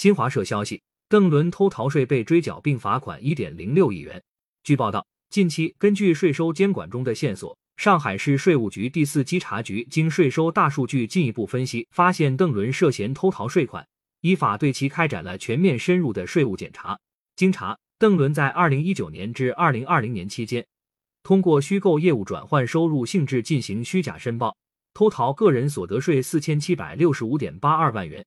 新华社消息，邓伦偷逃税被追缴并罚款一点零六亿元。据报道，近期根据税收监管中的线索，上海市税务局第四稽查局经税收大数据进一步分析，发现邓伦涉嫌偷逃税款，依法对其开展了全面深入的税务检查。经查，邓伦在二零一九年至二零二零年期间，通过虚构业务转换收入性质进行虚假申报，偷逃个人所得税四千七百六十五点八二万元，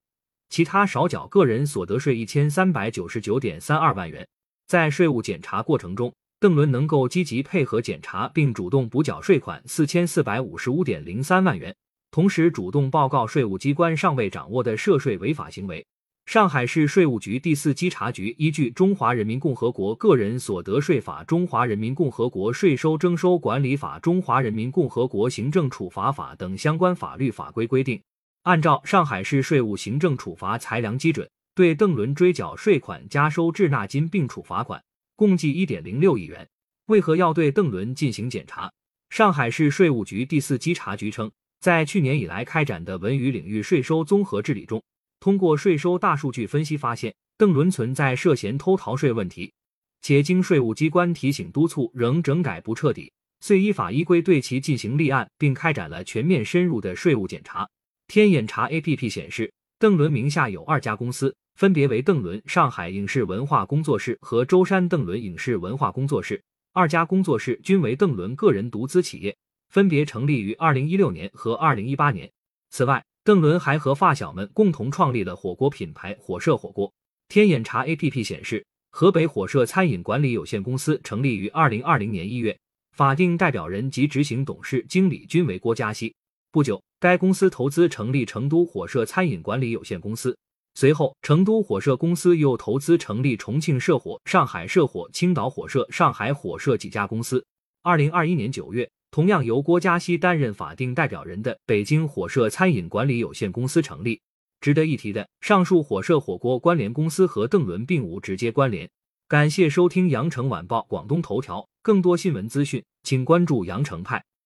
其他少缴个人所得税一千三百九十九点三二万元。在税务检查过程中，邓伦能够积极配合检查，并主动补缴税款四千四百五十五点零三万元，同时主动报告税务机关尚未掌握的涉税违法行为。上海市税务局第四稽查局依据《中华人民共和国个人所得税法》《中华人民共和国税收征收管理法》《中华人民共和国行政处罚法》等相关法律法规规定，按照上海市税务行政处罚裁量基准，对邓伦追缴税款、加收滞纳金并处罚款。共计一点零六亿元。为何要对邓伦进行检查？上海市税务局第四稽查局称，在去年以来开展的文娱领域税收综合治理中，通过税收大数据分析发现，邓伦存在涉嫌偷逃税问题，且经税务机关提醒督促，仍整改不彻底，遂依法依规对其进行立案，并开展了全面深入的税务检查。天眼查 APP 显示，邓伦名下有二家公司。分别为邓伦上海影视文化工作室和舟山邓伦影视文化工作室，二家工作室均为邓伦个人独资企业，分别成立于二零一六年和二零一八年。此外，邓伦还和发小们共同创立了火锅品牌火社火锅。天眼查 APP 显示，河北火社餐饮管理有限公司成立于二零二零年一月，法定代表人及执行董事、经理均为郭嘉熙。不久，该公司投资成立成都火社餐饮管理有限公司。随后，成都火社公司又投资成立重庆社火、上海社火、青岛火社、上海火社几家公司。二零二一年九月，同样由郭嘉熙担任法定代表人的北京火社餐饮管理有限公司成立。值得一提的，上述火社火锅关联公司和邓伦并无直接关联。感谢收听羊城晚报广东头条，更多新闻资讯，请关注羊城派。